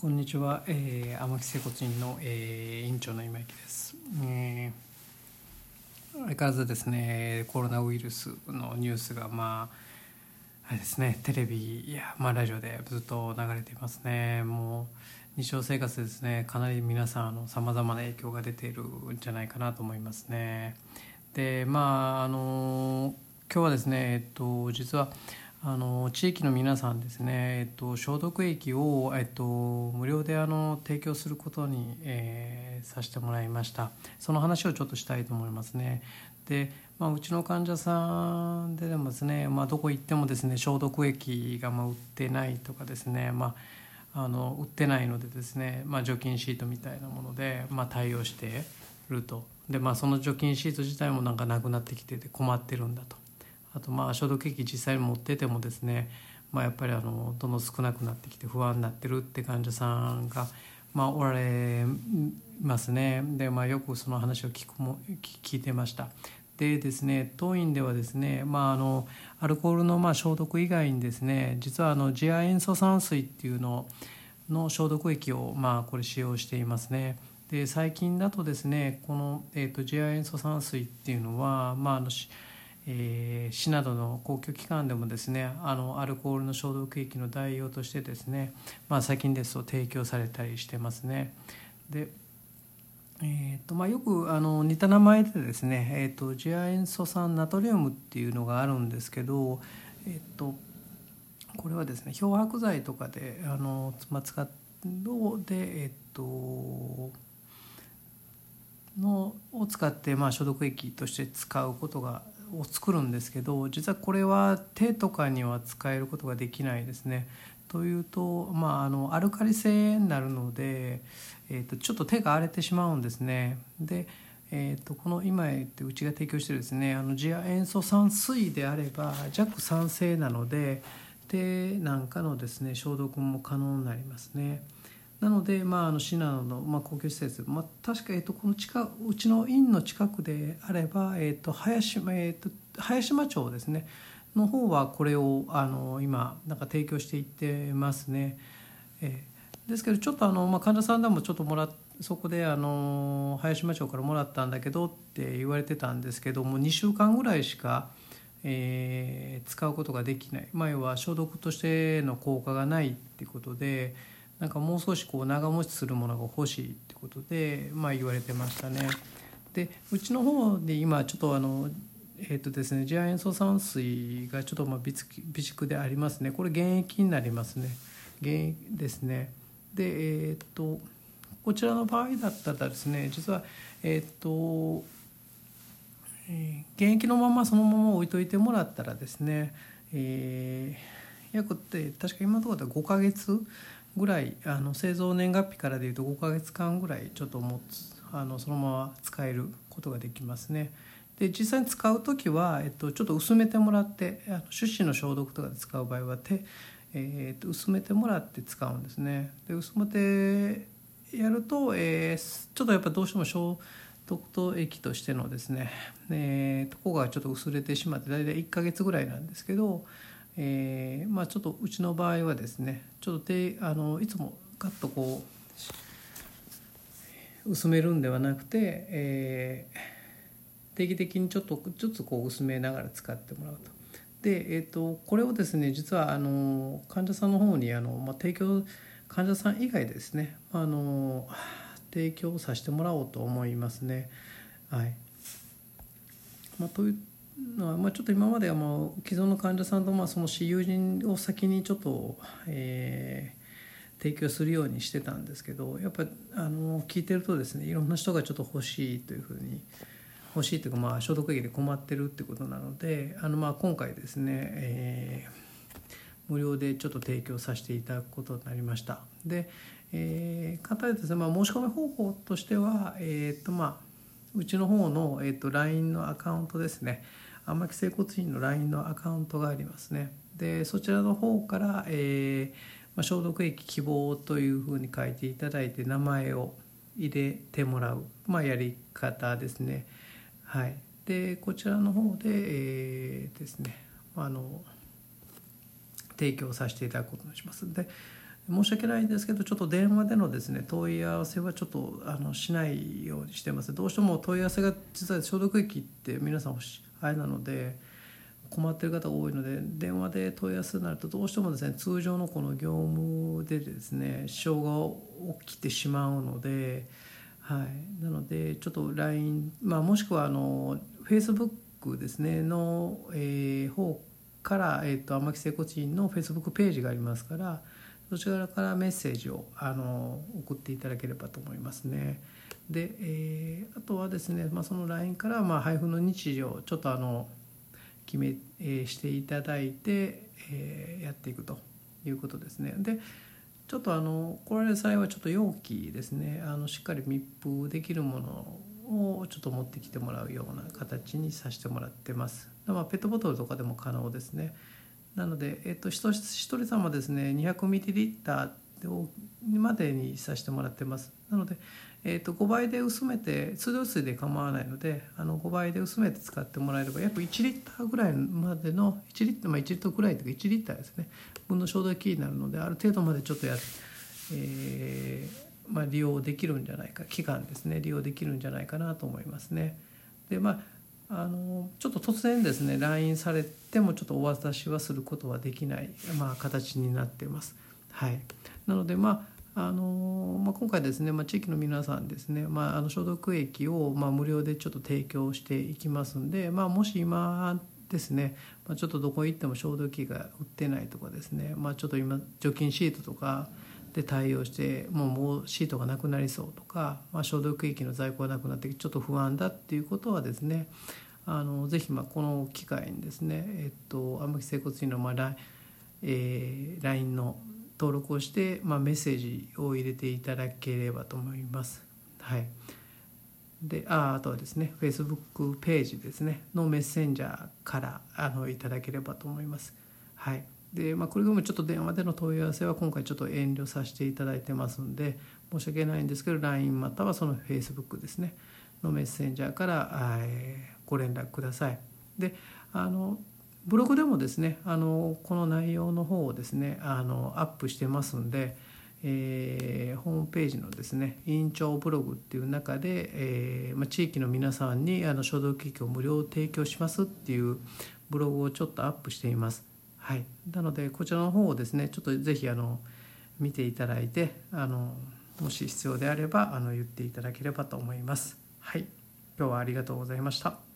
こんにちは、えー、天木整骨院の、えー、院長の今池です、えー、相変わらずですねコロナウイルスのニュースがまああれですねテレビや、まあ、ラジオでずっと流れていますね。もう日常生活ですねかなり皆さんさまざまな影響が出ているんじゃないかなと思いますね。でまああの今日はですねえっと実はあの地域の皆さんですね、えっと、消毒液を、えっと、無料であの提供することに、えー、させてもらいました。その話をちょっとしたいと思いますね。で、まあ、うちの患者さんででもですね、まあ、どこ行ってもですね消毒液がま売ってないとかですね、まあ、あの売ってないのでですね、まあ、除菌シートみたいなもので、ま、対応してると。で、まあ、その除菌シート自体もなんかなくなってきてて困ってるんだと。あとまあ消毒液実際に持っててもですね、まあ、やっぱりあのどんどん少なくなってきて不安になってるって患者さんが、まあ、おられますねで、まあ、よくその話を聞くも聞いてました。でですね当院ではですね、まあ、あのアルコールのまあ消毒以外にですね実はあの次亜塩素酸水っていうのの消毒液をまあこれ使用していますね。で最近だとですねこの、えーと、次亜塩素酸水っていうのは、まあ、あのえー、市などの公共機関でもですねあのアルコールの消毒液の代用としてですね、まあ、最近ですと提供されたりしてますね。でえーとまあ、よくあの似た名前でですね、えーと、ジア塩素酸ナトリウムっていうのがあるんですけど、えーと、これはですね漂白剤とかであの、まあ、使っでえっ、ー、とのを使って、まあ、消毒液として使うことがを作るんですけど実はこれは手とかには使えることができないですね。というと、まあ、あのアルカリ性になるので、えーと、ちょっと手が荒れてしまうんですね。でえーと、この今言ってうちが提供してるですねあの次亜塩素酸水であれば弱酸性なので手なんかのですね消毒も可能になりますね。なので、まあ、あの市などの、まあ、公共施設、まあ、確か、えっと、この近うちの院の近くであれば、えっと林えっと、林間町ですねの方はこれをあの今なんか提供していってますね。え、ですけどちょっとあの、まあ、患者さんでもちょっともらそこであの林間町からもらったんだけどって言われてたんですけども2週間ぐらいしか、えー、使うことができない前は消毒としての効果がないっていうことで。なんかもう少しこう長持ちするものが欲しいってことで、まあ、言われてましたね。でうちの方で今ちょっとあのえっ、ー、とですね次亜塩素酸水がちょっとまあ備蓄でありますね。これ原液になりますね。原液ですね。でえっ、ー、とこちらの場合だったらですね実はえっ、ー、と、えー、原液のままそのまま置いといてもらったらですね、えー、約って確か今のところで5ヶ月ぐらいあの製造年月日からでいうと5か月間ぐらいちょっと持つあのそのまま使えることができますね。で実際に使う時は、えっと、ちょっと薄めてもらってあの手指の消毒とかで使う場合は手、えー、っと薄めてもらって使うんですね。で薄めてやると、えー、ちょっとやっぱどうしても消毒と液としてのですね、えー、とこがちょっと薄れてしまって大体1か月ぐらいなんですけどえー、まあ、ちょっとうちの場合はですねちょっと手あのいつもガッとこう薄めるんではなくて、えー、定期的にちょっとずつこう薄めながら使ってもらうと。で、えーと、これをですね実はあの患者さんの方にあの、まあ、提供患者さん以外でですねあの提供させてもらおうと思いますね。はいまあ、といまあ、ちょっと今まではまあ既存の患者さんとまあその私友人を先にちょっと、えー、提供するようにしてたんですけどやっぱあの聞いてるとですねいろんな人がちょっと欲しいというふうに欲しいというかまあ消毒液で困ってるってことなのであのまあ今回ですね、えー、無料でちょっと提供させていただくことになりました。で、えー、簡単にですね、まあ、申し込み方法としては、えーとまあ、うちの方の、えーと、LINE のアカウントですね天木整骨院の LINE のアカウントがありますね。でそちらの方から、えーまあ、消毒液希望というふうに書いていただいて名前を入れてもらう、まあ、やり方ですね。はい。でこちらの方で、えー、ですね。あの提供させていただくことにします。で申し訳ないんですけどちょっと電話でのですね問い合わせはちょっとあのしないようにしてます。どうしても問い合わせが実は消毒液って皆さんあれなので困ってる方が多いので電話で問い合わせになるとどうしてもですね通常のこの業務でですね支障が起きてしまうので、はい、なのでちょっと LINE、まあ、もしくはあの Facebook ですねの、えー、方から、えーと、天木整骨院のフェイスブックページがありますからそちらからメッセージをあの送っていただければと思いますね。で、えー、あとはですね、まあ、その LINE から、まあ、配布の日時をちょっとあの決め、えー、していただいて、えー、やっていくということですね。でちょっとあの来られる際はちょっと容器ですねあのしっかり密封できるものをちょっと持ってきてもらうような形にさせてもらってます。まあ、ペットボトルとかでも可能ですね。なので、えっと、一人様ですね 200ml までにさせてもらってます。なので、えっと、5倍で薄めて通常水で構わないのであの5倍で薄めて使ってもらえれば約1リッターぐらいまでの1リッター、まあ、1リッターぐらいというか1リッターですね分の消毒液になるのである程度までちょっとや、えーまあ、利用できるんじゃないか期間ですね利用できるんじゃないかなと思いますね。でまああのちょっと突然ですね LINE されてもちょっとお渡しはすることはできない、まあ、形になってます。はい、なのでまああのまあ、今回ですね、まあ、地域の皆さんですね、まあ、あの消毒液を、まあ、無料でちょっと提供していきますんで、まあ、もし今ですね、まあ、ちょっとどこ行っても消毒液が売ってないとかですね、まあ、ちょっと今除菌シートとかで対応してもうもうシートがなくなりそうとか、まあ、消毒液の在庫がなくなってちょっと不安だっていうことはですねあのぜひまあこの機会にですね、えっと、天木整骨院のまあ LINE,、えー、LINE の登録をして、まあ、メッセージを入れていただければと思います。はい、でああとはですね Facebook ページですねのメッセンジャーからあのいただければと思います。はいで、まあ、これでもちょっと電話での問い合わせは今回ちょっと遠慮させていただいてますんで申し訳ないんですけど LINE またはその Facebook ですねのメッセンジャーから、ー、ご連絡ください。であのブログでもですねあのこの内容の方をですねあのアップしてますんで、えー、ホームページのですね「委員長ブログ」っていう中で、えーまあ、地域の皆さんにあの消毒器を無料提供しますっていうブログをちょっとアップしています。はい、なのでこちらの方をですねちょっと是非あの見ていただいてあのもし必要であればあの言っていただければと思います。はい、今日はありがとうございました。